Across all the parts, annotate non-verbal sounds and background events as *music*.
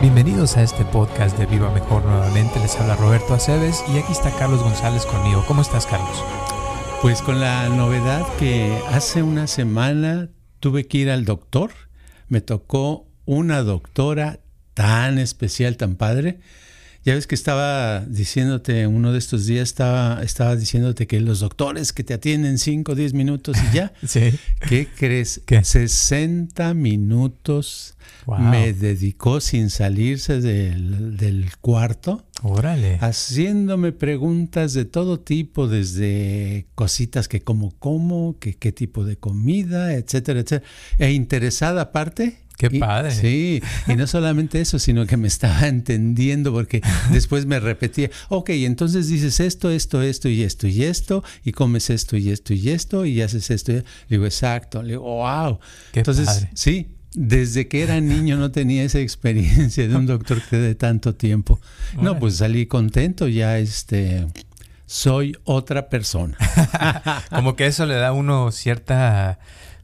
Bienvenidos a este podcast de Viva Mejor nuevamente. Les habla Roberto Aceves y aquí está Carlos González conmigo. ¿Cómo estás, Carlos? Pues con la novedad que hace una semana tuve que ir al doctor. Me tocó una doctora tan especial, tan padre. Ya ves que estaba diciéndote, uno de estos días estaba, estaba diciéndote que los doctores que te atienden 5 o 10 minutos y ya. *laughs* Sí. ¿Qué crees? ¿Qué? 60 minutos Wow. me dedicó sin salirse del, del cuarto Órale. haciéndome preguntas de todo tipo, desde cositas que como como, que qué tipo de comida, etcétera, etcétera. E interesada aparte. Qué Y- padre. Sí, y no solamente eso, sino que me estaba *laughs* entendiendo porque después me repetía, ok, entonces dices esto, esto, esto y esto y esto, y comes esto y esto y esto, y haces esto. y- Le digo, exacto. Le digo, wow. Qué entonces, padre. sí, desde que era niño no tenía esa experiencia de un doctor que de tanto tiempo. No, pues salí contento, ya este soy otra persona. *laughs* Como que eso le da a uno cierta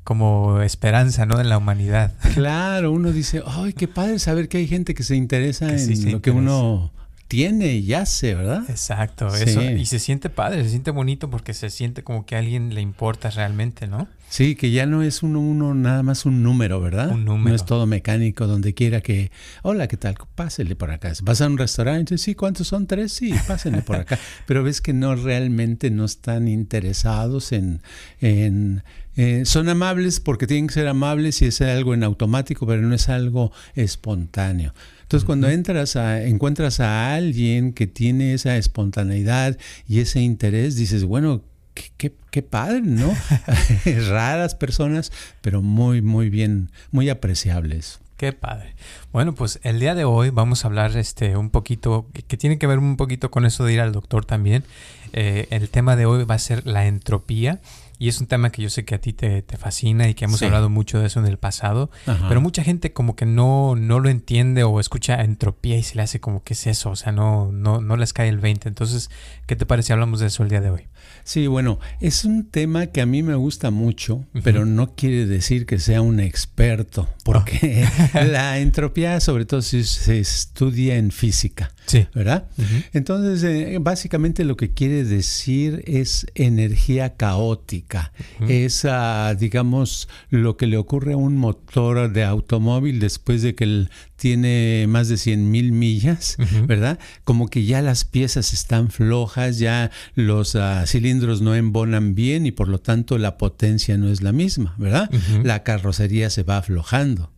como esperanza, ¿no? En la humanidad. Claro, uno dice, ay, qué padre saber que hay gente que se interesa Que en sí se lo que uno tiene y hace, ¿verdad? Exacto, Sí. eso. Y se siente padre, se siente bonito porque se siente como que a alguien le importa realmente, ¿no? Sí, que ya no es uno, uno nada más un número, ¿verdad? Un número. No es todo mecánico, donde quiera que, hola, ¿qué tal? Pásele por acá. Vas a un restaurante, sí, ¿cuántos son? Tres, sí, pásenle por acá. *laughs* Pero ves que no realmente no están interesados en... en eh, son amables porque tienen que ser amables y es algo en automático, pero no es algo espontáneo. Entonces, cuando entras a, encuentras a alguien que tiene esa espontaneidad y ese interés, dices, bueno, qué, qué- qué padre, ¿no? *laughs* *laughs* Raras personas, pero muy, muy bien, muy apreciables. Qué padre. Bueno, pues el día de hoy vamos a hablar este un poquito, que, que tiene que ver un poquito con eso de ir al doctor también. Eh, el tema de hoy va a ser la entropía. Y es un tema que yo sé que a ti te, te fascina y que hemos Sí. hablado mucho de eso en el pasado. Ajá. Pero mucha gente como que no, no lo entiende o escucha entropía y se le hace como que es eso. O sea, no, no, no les cae el 20. Entonces, ¿qué te parece si hablamos de eso el día de hoy? Sí, bueno, es un tema que a mí me gusta mucho, pero no quiere decir que sea un experto, porque *laughs* la entropía sobre todo se, se estudia en física, Sí. ¿verdad? Entonces, eh, básicamente lo que quiere decir es energía caótica. Es, ah, digamos, lo que le ocurre a un motor de automóvil después de que él tiene más de 100 mil millas. ¿verdad? Como que ya las piezas están flojas, ya los ah, cilindros no embonan bien y por lo tanto la potencia no es la misma, ¿verdad? La carrocería se va aflojando.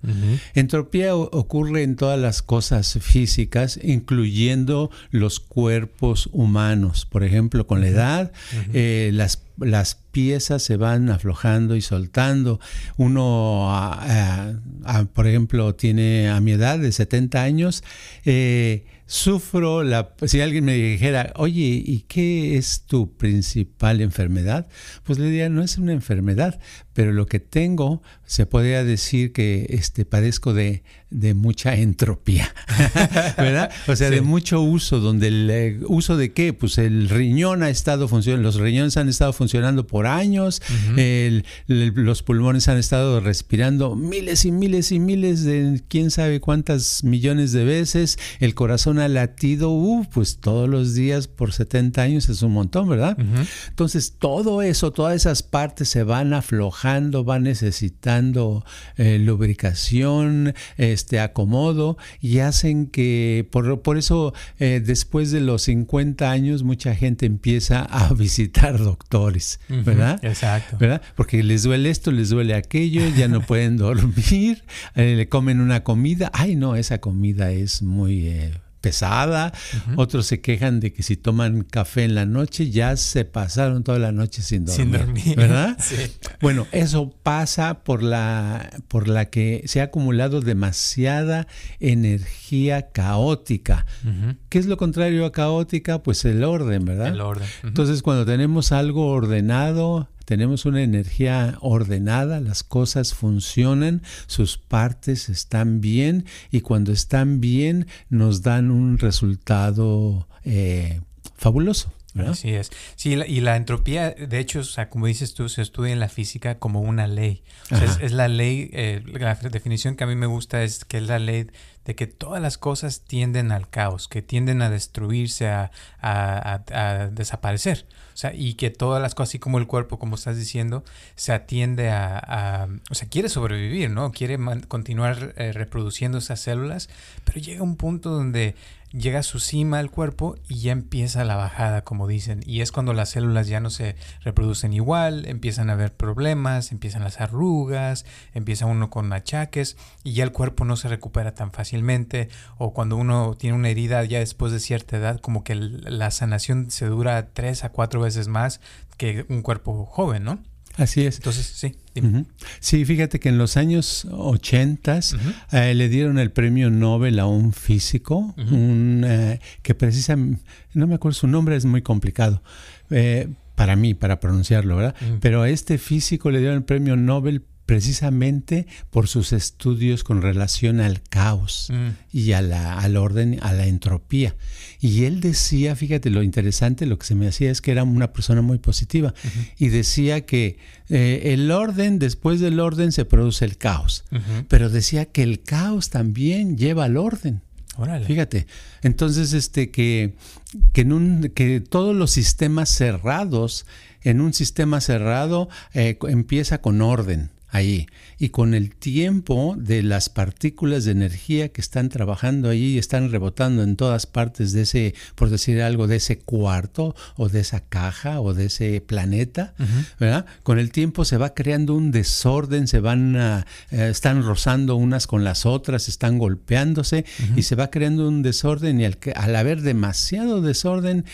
Entropía ocurre en todas las cosas físicas, incluyendo los cuerpos humanos. Por ejemplo, con la edad, eh, las, las piezas se van aflojando y soltando. Uno, ah, ah, ah, por ejemplo, tiene a mi edad de 70 años, eh, sufro la... Si alguien me dijera, oye, ¿y qué es tu principal enfermedad? Pues le diría, no es una enfermedad, pero lo que tengo, se podría decir que este, padezco de, de mucha entropía, *laughs* ¿verdad? O sea, Sí. de mucho uso, donde el eh, uso de qué? Pues el riñón ha estado funcionando, los riñones han estado funcionando por años, el- el- los pulmones han estado respirando miles y miles y miles de quién sabe cuántas millones de veces, el corazón ha latido, uh, pues todos los días por 70 años es un montón, ¿verdad? Entonces, todo eso, todas esas partes se van aflojando, van necesitando eh, lubricación, este acomodo y hacen que, por, por eso, eh, después de los 50 años, mucha gente empieza a *laughs* visitar doctores. ¿verdad? Exacto. ¿verdad? Porque les duele esto, les duele aquello, ya no pueden *laughs* dormir, eh, le comen una comida, ay no, esa comida es muy eh, pesada, otros se quejan de que si toman café en la noche ya se pasaron toda la noche sin dormir, sin dormir. ¿verdad? *laughs* Sí. Bueno, eso pasa por la por la que se ha acumulado demasiada energía caótica. ¿Qué es lo contrario a caótica? Pues el orden, ¿verdad? El orden. Entonces, cuando tenemos algo ordenado, tenemos una energía ordenada, las cosas funcionan, sus partes están bien y cuando están bien nos dan un resultado eh, fabuloso. Así es. Sí, y la entropía, de hecho, o sea, como dices tú, se estudia en la física como una ley. es, la ley, eh, la definición que a mí me gusta es que es la ley de que todas las cosas tienden al caos, que tienden a destruirse, a, a, desaparecer. O sea, y que todas las cosas, así como el cuerpo, como estás diciendo, se atiende a, o sea, quiere sobrevivir, ¿no? Quiere continuar eh, reproduciendo esas células, pero llega un punto donde llega a su cima el cuerpo y ya empieza la bajada, como dicen. Y es cuando las células ya no se reproducen igual, empiezan a haber problemas, empiezan las arrugas, empieza uno con achaques y ya el cuerpo no se recupera tan fácilmente. O cuando uno tiene una herida ya después de cierta edad, como que la sanación se dura tres a cuatro veces más que un cuerpo joven, ¿no? Así es. Entonces, sí. Sí, fíjate que en los años 80 eh, le dieron el premio Nobel a un físico, un, eh, que precisamente, no me acuerdo su nombre, es muy complicado. Eh, para mí, para pronunciarlo, ¿verdad? Pero a este físico le dieron el premio Nobel precisamente por sus estudios con relación al caos mm. y a la, al orden, a la entropía. Y él decía, fíjate, lo interesante, lo que se me hacía es que era una persona muy positiva y decía que eh, el orden, después del orden se produce el caos, pero decía que el caos también lleva al orden. Fíjate, entonces este que, que, en un, que todos los sistemas cerrados, en un sistema cerrado eh, empieza con orden ahí. Y con el tiempo de las partículas de energía que están trabajando ahí y están rebotando en todas partes de ese, por decir algo, de ese cuarto o de esa caja o de ese planeta, ¿verdad? Con el tiempo se va creando un desorden, se van, a, eh, están rozando unas con las otras, están golpeándose y se va creando un desorden y al, al haber demasiado desorden,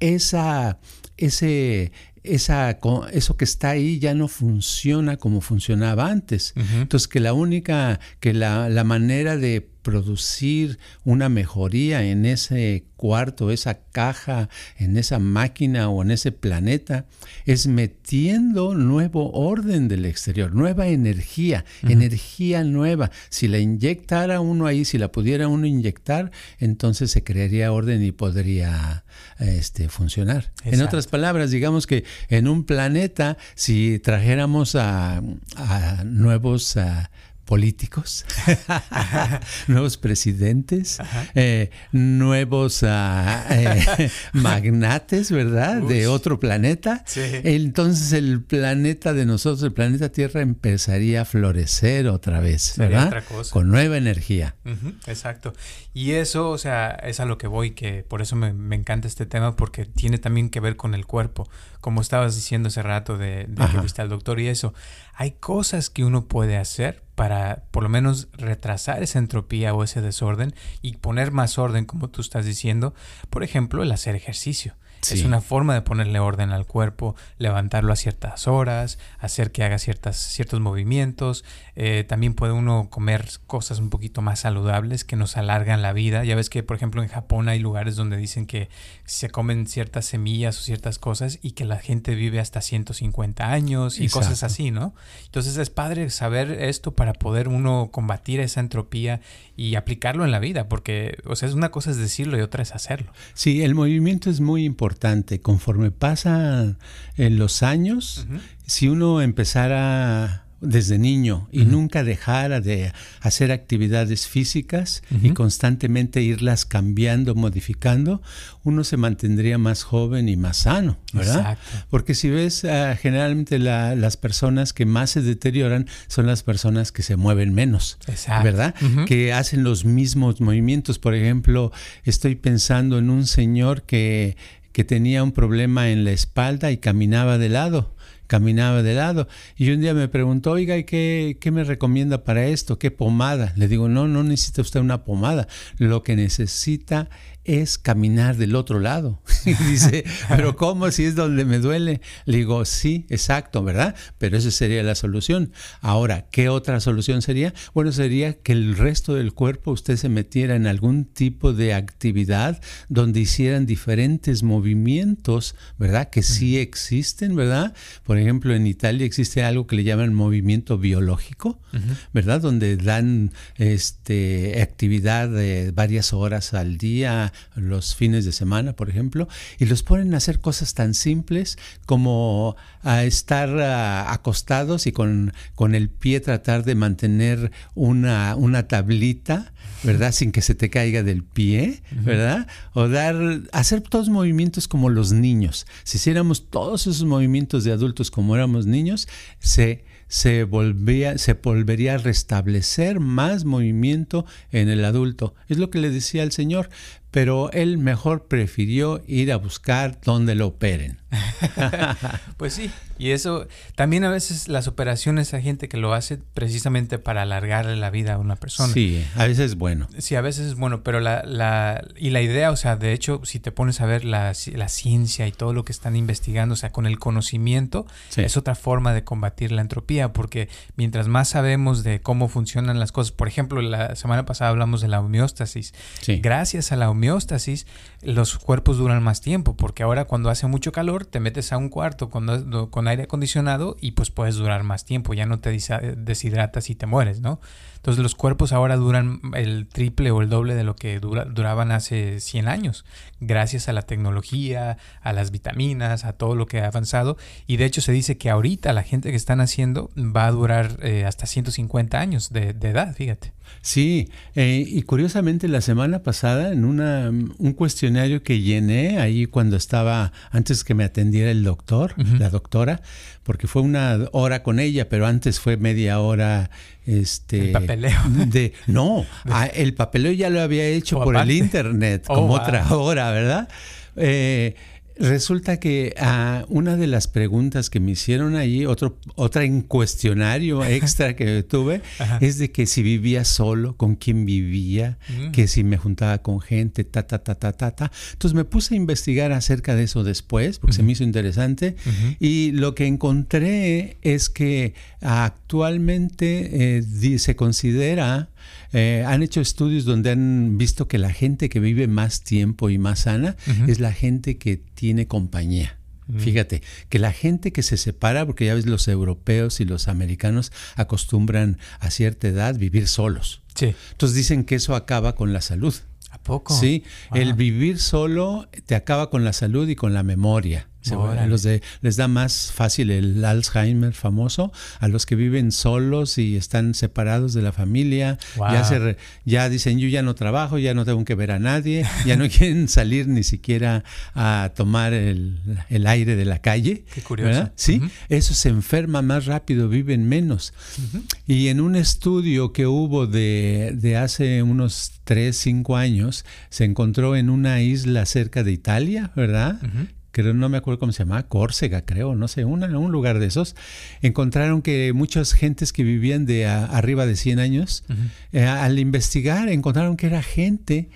esa, ese, esa, eso que está ahí ya no funciona como funcionaba antes. Entonces, que la única, que la, la manera de producir una mejoría en ese cuarto, esa caja, en esa máquina o en ese planeta, es metiendo nuevo orden del exterior, nueva energía, energía nueva. Si la inyectara uno ahí, si la pudiera uno inyectar, entonces se crearía orden y podría este, funcionar. En otras palabras, digamos que en un planeta, si trajéramos a, nuevos políticos, *laughs* nuevos presidentes, eh, nuevos eh, *laughs* magnates, ¿verdad? De otro planeta. Entonces el planeta de nosotros, el planeta Tierra, empezaría a florecer otra vez, ¿verdad? Con nueva energía. exacto. Y eso, o sea, es a lo que voy, que por eso me, encanta este tema, porque tiene también que ver con el cuerpo, como estabas diciendo hace rato de, de que viste al doctor y eso. Hay cosas que uno puede hacer para por lo menos retrasar esa entropía o ese desorden y poner más orden, como tú estás diciendo. Por ejemplo, el hacer ejercicio. Es una forma de ponerle orden al cuerpo, levantarlo a ciertas horas, hacer que haga ciertas, ciertos movimientos. Eh, también puede uno comer cosas un poquito más saludables que nos alargan la vida. Ya ves que, por ejemplo, en Japón hay lugares donde dicen que se comen ciertas semillas o ciertas cosas y que la gente vive hasta 150 años y cosas así, ¿no? Entonces es padre saber esto para poder uno combatir esa entropía y aplicarlo en la vida, porque, o sea, es una cosa es decirlo y otra es hacerlo. Sí, el movimiento es muy importante Conforme pasan eh, los años, si uno empezara desde niño y nunca dejara de hacer actividades físicas y constantemente irlas cambiando, modificando, uno se mantendría más joven y más sano, ¿verdad? Porque si ves, ah, generalmente las personas que más se deterioran son las personas que se mueven menos, ¿verdad? Que hacen los mismos movimientos. Por ejemplo, estoy pensando en un señor que que tenía un problema en la espalda y caminaba de lado, caminaba de lado. Y un día me preguntó, oiga, ¿y qué, qué me recomienda para esto? ¿Qué pomada? Le digo, no, no necesita usted una pomada. Lo que necesita es caminar del otro lado. *laughs* y dice, pero *laughs* ¿cómo si es donde me duele? Le digo, sí, exacto, ¿verdad? Pero esa sería la solución. Ahora, ¿qué otra solución sería? Bueno, sería que el resto del cuerpo usted se metiera en algún tipo de actividad donde hicieran diferentes movimientos, ¿verdad? Que sí existen, ¿verdad? Por ejemplo, en Italia existe algo que le llaman movimiento biológico, ¿verdad? Donde dan este, actividad de varias horas al día, los fines de semana, por ejemplo, y los ponen a hacer cosas tan simples como a estar acostados y con, con, el pie tratar de mantener una, una tablita, ¿verdad? Sin que se te caiga del pie, ¿verdad? O dar, hacer todos movimientos como los niños. Si hiciéramos todos esos movimientos de adultos como éramos niños, se se, volvía, se volvería a restablecer más movimiento en el adulto. Es lo que le decía el Señor, pero él mejor prefirió ir a buscar donde lo operen. *laughs* pues sí, y eso también a veces las operaciones hay gente que lo hace precisamente para alargarle la vida a una persona. Sí, a veces es bueno. Sí, a veces es bueno, pero la, la y la idea, o sea, de hecho, si te pones a ver la, la ciencia y todo lo que están investigando, o sea, con el conocimiento, es otra forma de combatir la entropía, porque mientras más sabemos de cómo funcionan las cosas, por ejemplo, la semana pasada hablamos de la homeostasis. Gracias a la homeostasis, homeostasis, los cuerpos duran más tiempo, porque ahora cuando hace mucho calor te metes a un cuarto con, aire acondicionado y pues puedes durar más tiempo, ya no te deshidratas y te mueres, ¿no? Entonces los cuerpos ahora duran el triple o el doble de lo que duraban hace 100 años, gracias a la tecnología, a las vitaminas, a todo lo que ha avanzado. Y de hecho se dice que ahorita la gente que están haciendo va a durar eh, hasta 150 años de, edad, fíjate. Sí, eh, y curiosamente la semana pasada en una, un cuestionario que llené ahí cuando estaba, antes que me atendiera el doctor, la doctora, porque fue una hora con ella, pero antes fue media hora este el papeleo. *laughs* de no *laughs* ah, el papeleo ya lo había hecho por el internet oh, como otra hora verdad eh, Resulta que ah, una de las preguntas que me hicieron ahí, otro, otra en cuestionario *laughs* extra que tuve, es de que si vivía solo, con quién vivía, mm. que si me juntaba con gente, ta, ta, ta, ta, ta, ta. Entonces me puse a investigar acerca de eso después, porque se me hizo interesante, y lo que encontré es que actualmente eh, se considera eh, han hecho estudios donde han visto que la gente que vive más tiempo y más sana es la gente que tiene compañía. Fíjate, que la gente que se separa, porque ya ves, los europeos y los americanos acostumbran a cierta edad vivir solos. Sí. Entonces dicen que eso acaba con la salud. ¿A poco? Sí, el vivir solo te acaba con la salud y con la memoria a los de, les da más fácil el Alzheimer famoso, a los que viven solos y están separados de la familia, ya, se ya dicen yo ya no trabajo, ya no tengo que ver a nadie, ya no *laughs* quieren salir ni siquiera a tomar el, aire de la calle. Qué curioso. Sí, eso se enferma más rápido, viven menos. Y en un estudio que hubo de, de hace unos 3, 5 años, se encontró en una isla cerca de Italia, ¿verdad? Creo, no me acuerdo cómo se llama, Córcega, creo, no sé, una, un lugar de esos, encontraron que muchas gentes que vivían de arriba de 100 años, eh, al investigar encontraron que era gente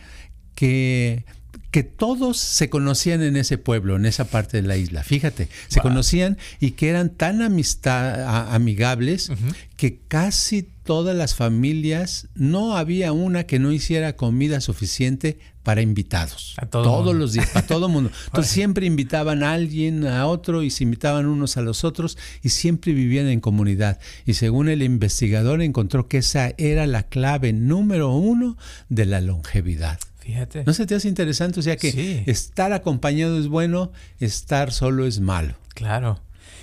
que que todos se conocían en ese pueblo, en esa parte de la isla. Fíjate, se conocían y que eran tan amistad, amigables que casi todas las familias, no había una que no hiciera comida suficiente para invitados. A Todos los días, para todo el *laughs* mundo. Entonces siempre invitaban a alguien, a otro, y se invitaban unos a los otros, y siempre vivían en comunidad. Y según el investigador encontró que esa era la clave número uno de la longevidad. Fíjate. ¿No se te hace interesante? O sea que estar acompañado es bueno, estar solo es malo. Claro.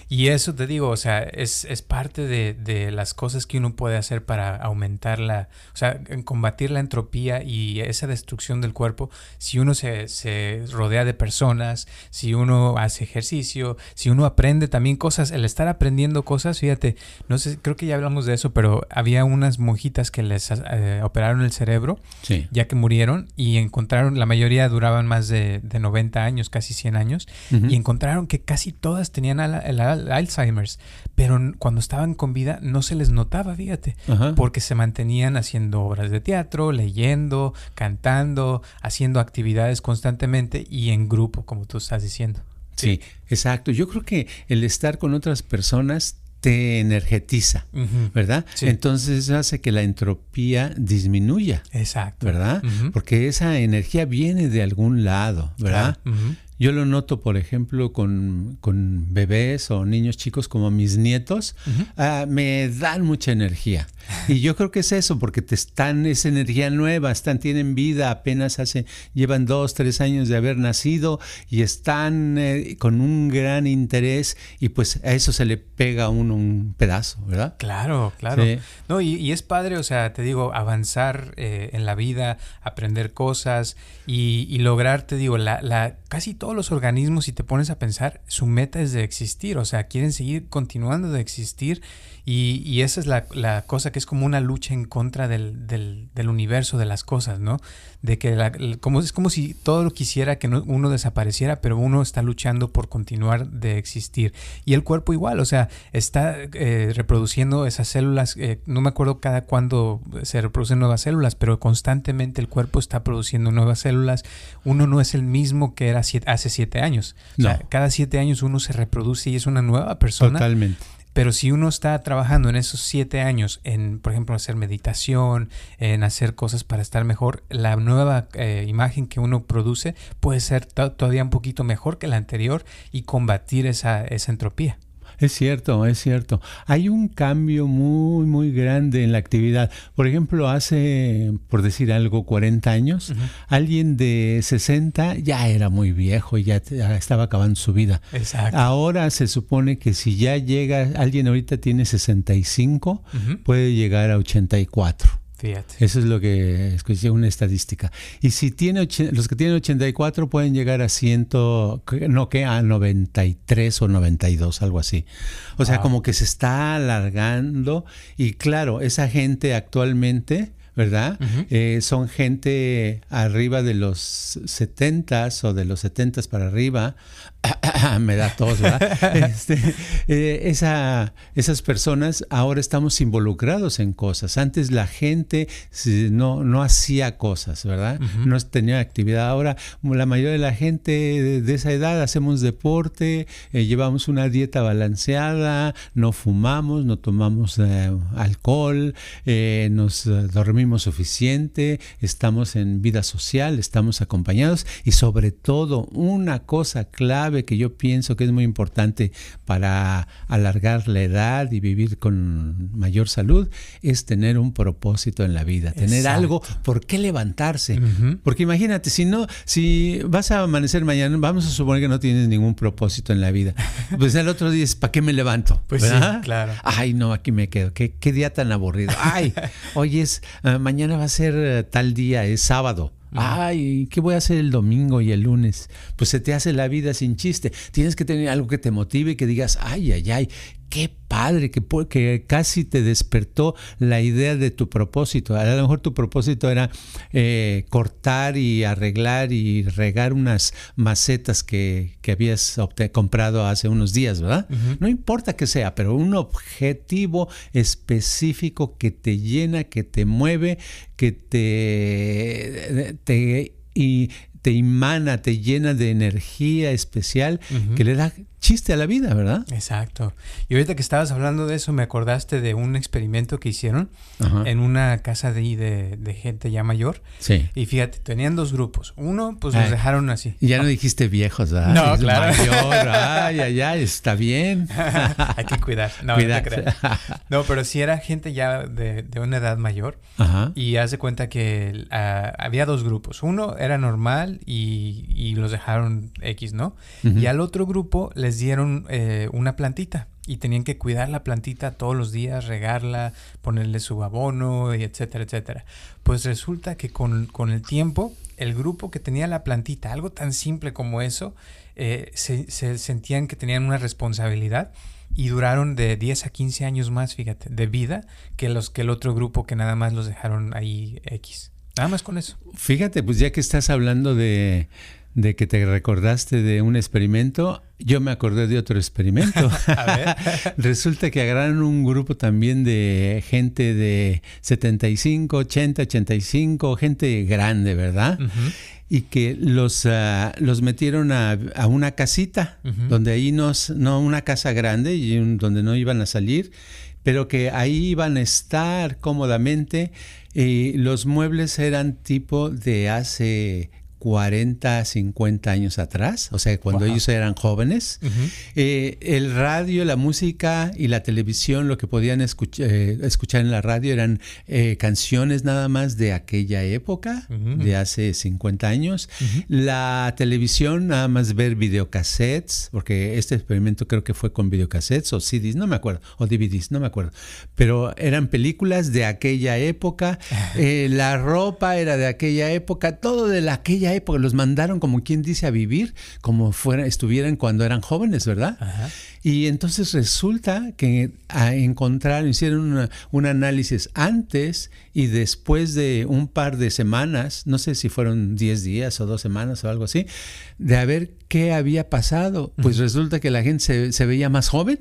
Y eso te digo, o sea, es, es parte de, de, las cosas que uno puede hacer para aumentar la, o sea, combatir la entropía y esa destrucción del cuerpo. Si uno se, se rodea de personas, si uno hace ejercicio, si uno aprende también cosas, el estar aprendiendo cosas, fíjate, no sé, creo que ya hablamos de eso, pero había unas monjitas que les eh, operaron el cerebro, ya que murieron, y encontraron, la mayoría duraban más de, de 90 años, casi 100 años, y encontraron que casi todas tenían el Alzheimer's, pero cuando estaban con vida no se les notaba, fíjate, porque se mantenían haciendo obras de teatro, leyendo, cantando, haciendo actividades constantemente y en grupo, como tú estás diciendo. Sí, exacto. Yo creo que el estar con otras personas te energetiza, ¿verdad? Entonces hace que la entropía disminuya. Exacto. ¿Verdad? Porque esa energía viene de algún lado, ¿verdad? Yo lo noto, por ejemplo, con, bebés o niños chicos como mis nietos, ah, me dan mucha energía. Y yo creo que es eso, porque te están, esa energía nueva, están, tienen vida, apenas hace, llevan dos, tres años de haber nacido y están eh, con un gran interés y pues a eso se le pega a uno un pedazo, ¿verdad? Claro, claro. No, y, es padre, o sea, te digo, avanzar eh, en la vida, aprender cosas y, y lograr, te digo, la, la casi todos los organismos, si te pones a pensar, su meta es de existir, o sea, quieren seguir continuando de existir y, esa es la, cosa que es como una lucha en contra del, del, universo, de las cosas, ¿no? De que la, como, es como si todo lo quisiera que uno desapareciera, pero uno está luchando por continuar de existir. Y el cuerpo igual, o sea, está eh, reproduciendo esas células, eh, no me acuerdo cada cuándo se reproducen nuevas células, pero constantemente el cuerpo está produciendo nuevas células. Uno no es el mismo que era hace siete años. O sea, cada siete años uno se reproduce y es una nueva persona. Totalmente. Pero si uno está trabajando en esos siete años en, por ejemplo, hacer meditación, en hacer cosas para estar mejor, la nueva eh, imagen que uno produce puede ser todavía un poquito mejor que la anterior y combatir esa, esa entropía. Es cierto, es cierto. Hay un cambio muy, muy grande en la actividad. Por ejemplo, hace, por decir algo, 40 años, alguien de 60 ya era muy viejo y ya, estaba acabando su vida. Exacto. Ahora se supone que si ya llega, alguien ahorita tiene 65, puede llegar a 84. Eso es lo que escuché una estadística. Y si tiene los que tienen 84 pueden llegar a 100, no que a 93 o 92, algo así. O sea, como que se está alargando y claro, esa gente actualmente ¿verdad? Eh, son gente arriba de los 70 o de los 70 para arriba. *coughs* Me da tos, ¿verdad? *laughs* Este, eh, esa, esas personas ahora estamos involucrados en cosas. Antes la gente no, no hacía cosas, ¿verdad? No tenía actividad. Ahora la mayoría de la gente de, esa edad hacemos deporte, eh, llevamos una dieta balanceada, no fumamos, no tomamos alcohol, nos dormimos suficiente, estamos en vida social, estamos acompañados y sobre todo una cosa clave que yo pienso que es muy importante para alargar la edad y vivir con mayor salud es tener un propósito en la vida, tener algo por qué levantarse. Porque imagínate, si no, si vas a amanecer mañana, vamos a suponer que no tienes ningún propósito en la vida. *laughs* Pues el otro día es, ¿para qué me levanto? Pues sí, claro. Ay, no, aquí me quedo. Qué, qué día tan aburrido. Ay, *laughs* hoy es mañana va a ser eh, tal día, es sábado. Ay, ¿qué voy a hacer el domingo y el lunes? Pues se te hace la vida sin chiste. Tienes que tener algo que te motive y que digas, ay, ay, ay, qué padre, que, que casi te despertó la idea de tu propósito. A lo mejor tu propósito era eh, cortar y arreglar y regar unas macetas que, que habías comprado hace unos días, ¿verdad? No importa que sea, pero un objetivo específico que te llena, que te mueve, que te, te y te imana, te llena de energía especial que le da chiste a la vida, ¿verdad? Exacto. Y ahorita que estabas hablando de eso, me acordaste de un experimento que hicieron en una casa de, de, gente ya mayor. Sí. Y fíjate, tenían dos grupos. Uno, pues los dejaron así. Y ya no dijiste viejos, ¿verdad? No, claro. Mayor, *laughs* ay, ay, ay, está bien. *laughs* Hay que cuidar. No, no, *laughs* no, pero sí era gente ya de, de una edad mayor. Ajá. Y haz de cuenta que ah, había dos grupos. Uno era normal y, y los dejaron X, ¿no? Y al otro grupo les dieron eh, una plantita y tenían que cuidar la plantita todos los días, regarla, ponerle su abono, y etcétera, etcétera. Pues resulta que con, el tiempo, el grupo que tenía la plantita, algo tan simple como eso, eh, se, sentían que tenían una responsabilidad y duraron de 10 a 15 años más, fíjate, de vida que los que el otro grupo que nada más los dejaron ahí X. Nada más con eso. Fíjate, pues ya que estás hablando de, de que te recordaste de un experimento, yo me acordé de otro experimento. *laughs* *laughs* Resulta que agarraron un grupo también de gente de 75, 80, 85, gente grande, ¿verdad? Y que los, ah, los metieron a, una casita, donde ahí no, no una casa grande y donde no iban a salir, pero que ahí iban a estar cómodamente. Y los muebles eran tipo de hace 40, 50 años atrás, o sea, cuando ellos eran jóvenes. Eh, el radio, la música y la televisión, lo que podían eh, escuchar en la radio eran eh, canciones nada más de aquella época, de hace 50 años. La televisión, nada más ver videocassettes, porque este experimento creo que fue con videocassettes o CDs, no me acuerdo, o DVDs, no me acuerdo. Pero eran películas de aquella época, *laughs* la ropa era de aquella época, todo de aquella época, los mandaron como quien dice a vivir, como fuera, estuvieran cuando eran jóvenes, ¿verdad? Y entonces resulta que a encontrar, hicieron un análisis antes y después de un par de semanas, no sé si fueron 10 días o dos semanas o algo así, de a ver qué había pasado. Pues resulta que la gente se, veía más joven,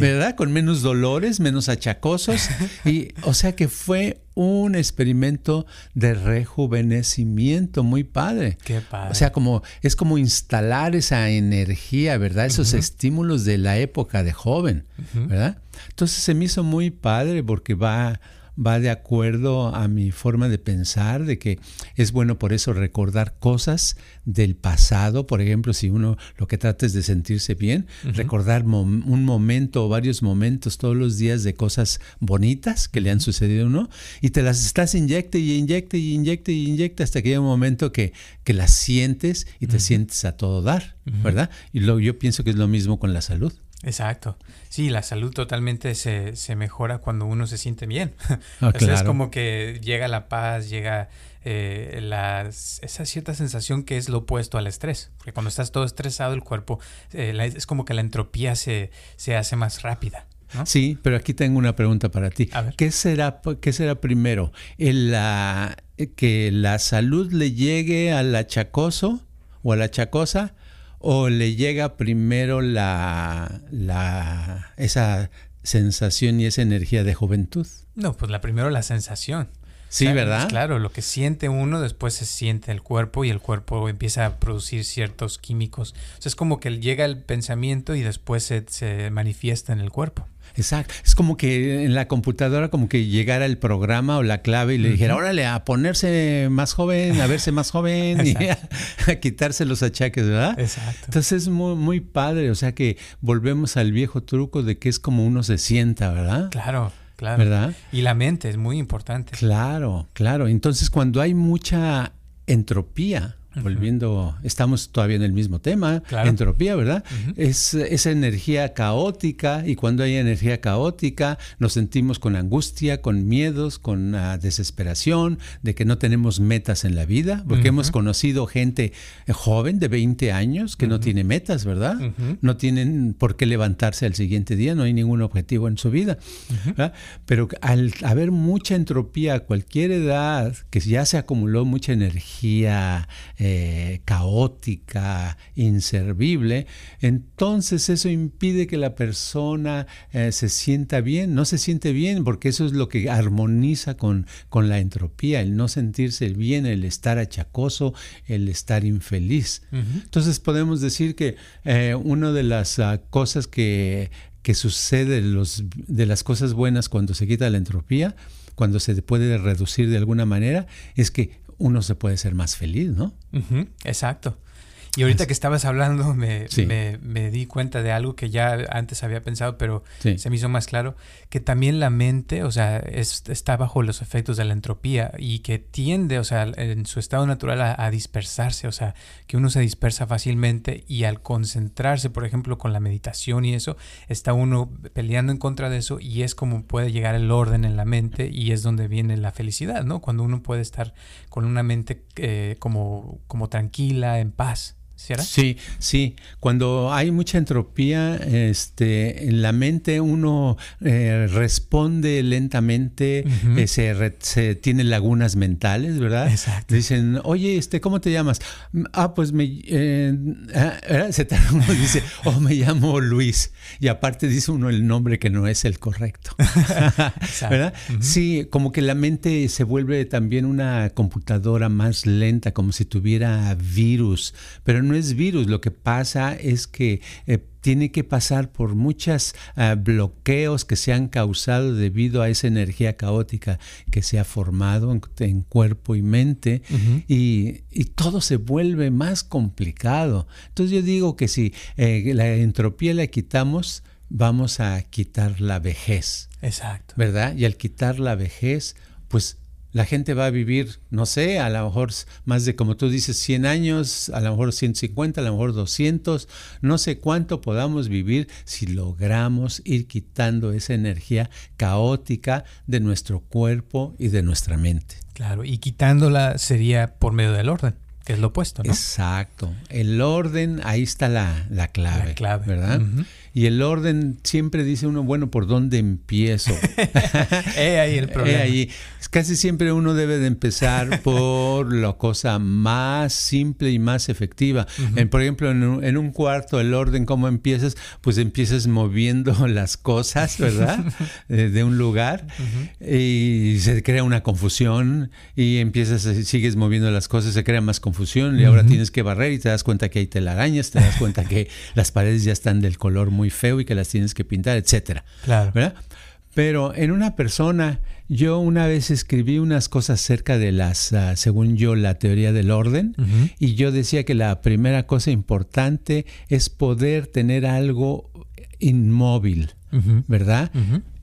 ¿verdad? Con menos dolores, menos achacosos. *laughs* y, o sea que fue un experimento de rejuvenecimiento muy padre. Qué padre. O sea, como es como instalar esa energía, ¿verdad? Esos estímulos de la época de joven, ¿verdad? Entonces se me hizo muy padre porque va va de acuerdo a mi forma de pensar, de que es bueno por eso recordar cosas del pasado, por ejemplo, si uno lo que trata es de sentirse bien, recordar un momento o varios momentos todos los días de cosas bonitas que le han sucedido a uno, y te las estás inyecte y inyecte y inyecte y inyecte hasta que hay un momento que, que las sientes y te sientes a todo dar, ¿verdad? Y luego yo pienso que es lo mismo con la salud. Exacto. Sí, la salud totalmente se, se mejora cuando uno se siente bien. *laughs* Ah, es como que llega la paz, llega eh, la, esa cierta sensación que es lo opuesto al estrés. Porque cuando estás todo estresado, el cuerpo eh, es como que la entropía se, se hace más rápida. Sí, pero aquí tengo una pregunta para ti. ¿Qué será, qué será primero? ¿El, la, ¿Que la salud le llegue al achacoso o a la chacosa? O le llega primero la, la, esa sensación y esa energía de juventud? No, pues la primero la sensación. Sí, ¿verdad? claro, lo que siente uno después se siente el cuerpo y el cuerpo empieza a producir ciertos químicos. O sea, es como que llega el pensamiento y después se, se manifiesta en el cuerpo. Exacto. Es como que en la computadora como que llegara el programa o la clave y le dijera, órale, a ponerse más joven, a verse más joven y *laughs* a, quitarse los achaques, ¿verdad? Exacto. Entonces es muy, muy padre, o sea que volvemos al viejo truco de que es como uno se sienta, ¿verdad? Claro. Claro. ¿Verdad? Y la mente es muy importante. Claro, claro. Entonces, cuando hay mucha entropía, volviendo, estamos todavía en el mismo tema, entropía, ¿verdad? Es esa energía caótica y cuando hay energía caótica nos sentimos con angustia, con miedos, con uh, desesperación, de que no tenemos metas en la vida, porque hemos conocido gente joven de 20 años que no tiene metas, ¿verdad? No tienen por qué levantarse al siguiente día, no hay ningún objetivo en su vida. Pero al haber mucha entropía a cualquier edad, que ya se acumuló mucha energía, eh, caótica, inservible, entonces eso impide que la persona eh, se sienta bien, no se siente bien porque eso es lo que armoniza con, con la entropía, el no sentirse bien, el estar achacoso, el estar infeliz. Entonces podemos decir que eh, una de las ah, cosas que, que sucede los, de las cosas buenas cuando se quita la entropía, cuando se puede reducir de alguna manera, es que uno se puede ser más feliz, ¿no? exacto. Y ahorita que estabas hablando *laughs* me, me, di cuenta de algo que ya antes había pensado, pero se me hizo más claro, que también la mente, o sea, está bajo los efectos de la entropía y que tiende, o sea, en su estado natural a, dispersarse, o sea, que uno se dispersa fácilmente y al concentrarse, por ejemplo, con la meditación y eso, está uno peleando en contra de eso y es como puede llegar el orden en la mente y es donde viene la felicidad, ¿no? Cuando uno puede estar con una mente eh, como, como tranquila, en paz. Sí, sí. Cuando hay mucha entropía, este, en la mente uno eh, responde lentamente, eh, se, tiene lagunas mentales, ¿verdad? Exacto. Dicen, oye, este, ¿cómo te llamas? Ah, pues me, eh, ah, se *laughs* uno dice, oh, me llamo Luis. Y aparte dice uno el nombre que no es el correcto. *laughs* *laughs* ¿Verdad? Sí, como que la mente se vuelve también una computadora más lenta, como si tuviera virus, pero no es virus, lo que pasa es que eh, tiene que pasar por muchos ah, bloqueos que se han causado debido a esa energía caótica que se ha formado en, cuerpo y mente y, todo se vuelve más complicado. Entonces yo digo que si eh, la entropía la quitamos, vamos a quitar la vejez. Exacto. ¿Verdad? Y al quitar la vejez, pues la gente va a vivir, no sé, a lo mejor más de, como tú dices, 100 años, a lo mejor 150, a lo mejor 200, no sé cuánto podamos vivir si logramos ir quitando esa energía caótica de nuestro cuerpo y de nuestra mente. Claro, y quitándola sería por medio del orden que es lo opuesto, ¿no? Exacto. El orden, ahí está la, la clave, clave. ¿verdad? Y el orden siempre dice uno, bueno, ¿por dónde empiezo? *laughs* eh, ahí el problema. ahí. Casi siempre uno debe de empezar *laughs* por la cosa más simple y más efectiva. en, por ejemplo, en un, cuarto, el orden, ¿cómo empiezas? Pues empiezas moviendo *laughs* las cosas, ¿verdad? Eh, de un lugar y se crea una confusión y empiezas, sigues moviendo las cosas, se crea más confusión y ahora tienes que barrer y te das cuenta que hay telarañas, te das cuenta que las paredes ya están del color muy feo y que las tienes que pintar, etcétera. Claro. ¿verdad? Pero en una persona, yo una vez escribí unas cosas acerca de las, ah, según yo, la teoría del orden, y yo decía que la primera cosa importante es poder tener algo inmóvil, ¿verdad?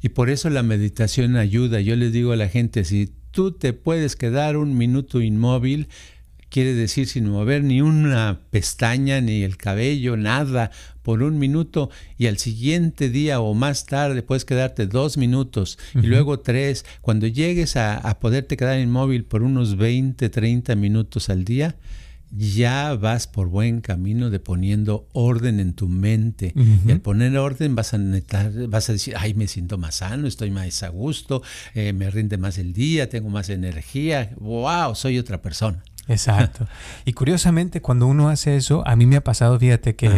Y por eso la meditación ayuda. Yo les digo a la gente, si tú te puedes quedar un minuto inmóvil, quiere decir sin mover ni una pestaña, ni el cabello, nada, por un minuto y al siguiente día o más tarde puedes quedarte dos minutos y luego tres. Cuando llegues a, poderte quedar inmóvil por unos 20, 30 minutos al día, ya vas por buen camino de poniendo orden en tu mente. Y al poner orden vas a, vas a decir, ay, me siento más sano, estoy más a gusto, eh, me rinde más el día, tengo más energía, wow, soy otra persona. Exacto. Y curiosamente, cuando uno hace eso, a mí me ha pasado, fíjate, que,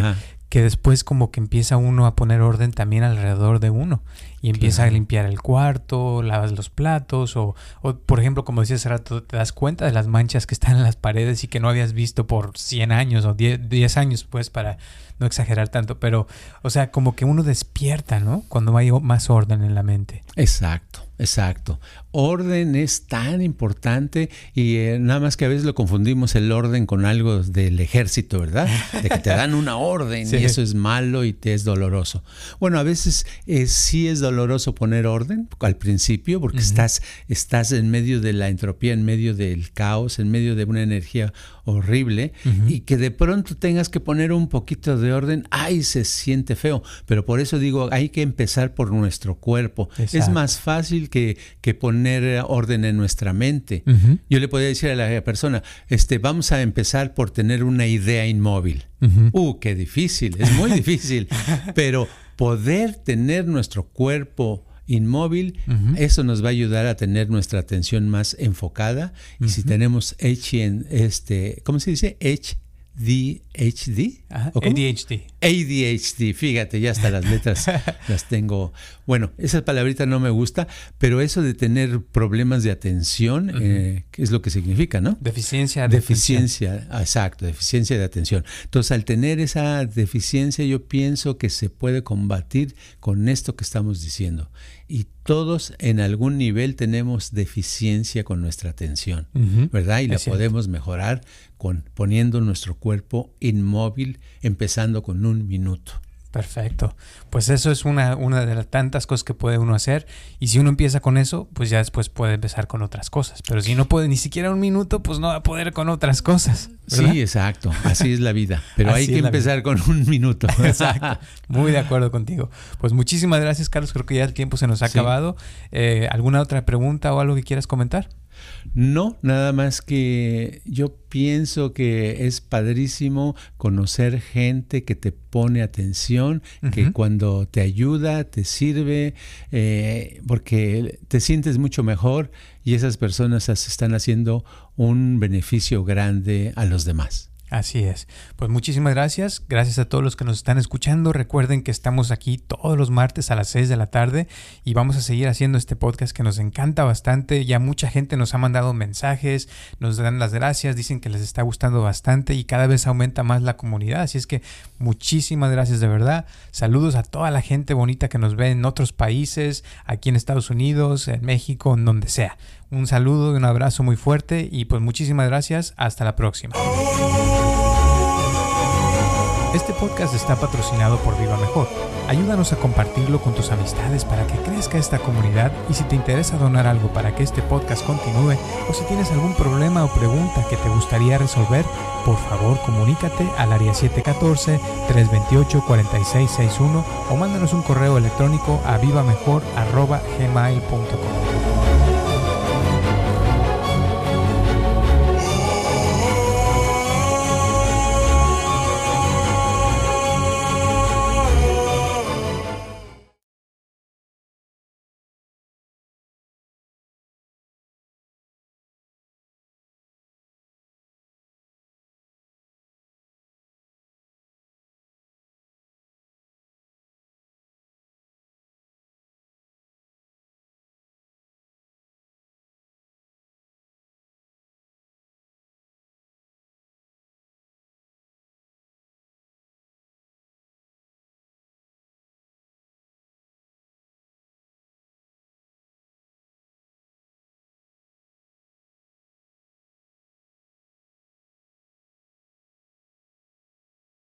que después como que empieza uno a poner orden también alrededor de uno y empieza a limpiar el cuarto, lavas los platos o, o, por ejemplo, como decías hace rato, te das cuenta de las manchas que están en las paredes y que no habías visto por 100 años o 10, 10 años, pues, para no exagerar tanto, pero, o sea, como que uno despierta, ¿no? Cuando hay más orden en la mente. Exacto. Exacto. Orden es tan importante y eh, nada más que a veces lo confundimos el orden con algo del ejército, ¿verdad? De que te dan una *laughs* orden y eso es malo y te es doloroso. Bueno, a veces eh, sí es doloroso poner orden al principio porque estás, estás en medio de la entropía, en medio del caos, en medio de una energía horrible y que de pronto tengas que poner un poquito de orden, ay, se siente feo. Pero por eso digo, hay que empezar por nuestro cuerpo. Es más fácil que, poner orden en nuestra mente. Yo le podría decir a la persona, este, vamos a empezar por tener una idea inmóvil. Uh, qué difícil, es muy *laughs* difícil. Pero poder tener nuestro cuerpo inmóvil, eso nos va a ayudar a tener nuestra atención más enfocada. Y si tenemos H en este, ¿cómo se dice? H ADHD. ADHD. ADHD, fíjate, ya hasta las letras *laughs* las tengo. Bueno, esa palabrita no me gusta, pero eso de tener problemas de atención, eh, ¿qué es lo que significa, no? Deficiencia de Deficiencia, exacto, deficiencia de atención. Entonces, al tener esa deficiencia, yo pienso que se puede combatir con esto que estamos diciendo y todos en algún nivel tenemos deficiencia con nuestra atención, ¿verdad? Y la podemos mejorar con poniendo nuestro cuerpo inmóvil, empezando con un minuto. Perfecto. Pues eso es una, una de las tantas cosas que puede uno hacer. Y si uno empieza con eso, pues ya después puede empezar con otras cosas. Pero si no puede ni siquiera un minuto, pues no va a poder con otras cosas. Sí, exacto. Así es la vida. *laughs* Pero hay que empezar con un minuto. *laughs* exacto. Muy de acuerdo contigo. Pues muchísimas gracias, Carlos. Creo que ya el tiempo se nos ha acabado. Eh, ¿Alguna otra pregunta o algo que quieras comentar? No, nada más que yo pienso que es padrísimo conocer gente que te pone atención, que cuando te ayuda, te sirve, eh, porque te sientes mucho mejor y esas personas están haciendo un beneficio grande a los demás. Así es. Pues muchísimas gracias. Gracias a todos los que nos están escuchando. Recuerden que estamos aquí todos los martes a las 6 de la tarde y vamos a seguir haciendo este podcast que nos encanta bastante. Ya mucha gente nos ha mandado mensajes, nos dan las gracias, dicen que les está gustando bastante y cada vez aumenta más la comunidad. Así es que muchísimas gracias de verdad. Saludos a toda la gente bonita que nos ve en otros países, aquí en Estados Unidos, en México, en donde sea. Un saludo y un abrazo muy fuerte y pues muchísimas gracias. Hasta la próxima. Este podcast está patrocinado por Viva Mejor. Ayúdanos a compartirlo con tus amistades para que crezca esta comunidad y si te interesa donar algo para que este podcast continúe o si tienes algún problema o pregunta que te gustaría resolver, por favor comunícate al área 714-328-4661 o mándanos un correo electrónico a vivamejor.gmail.com.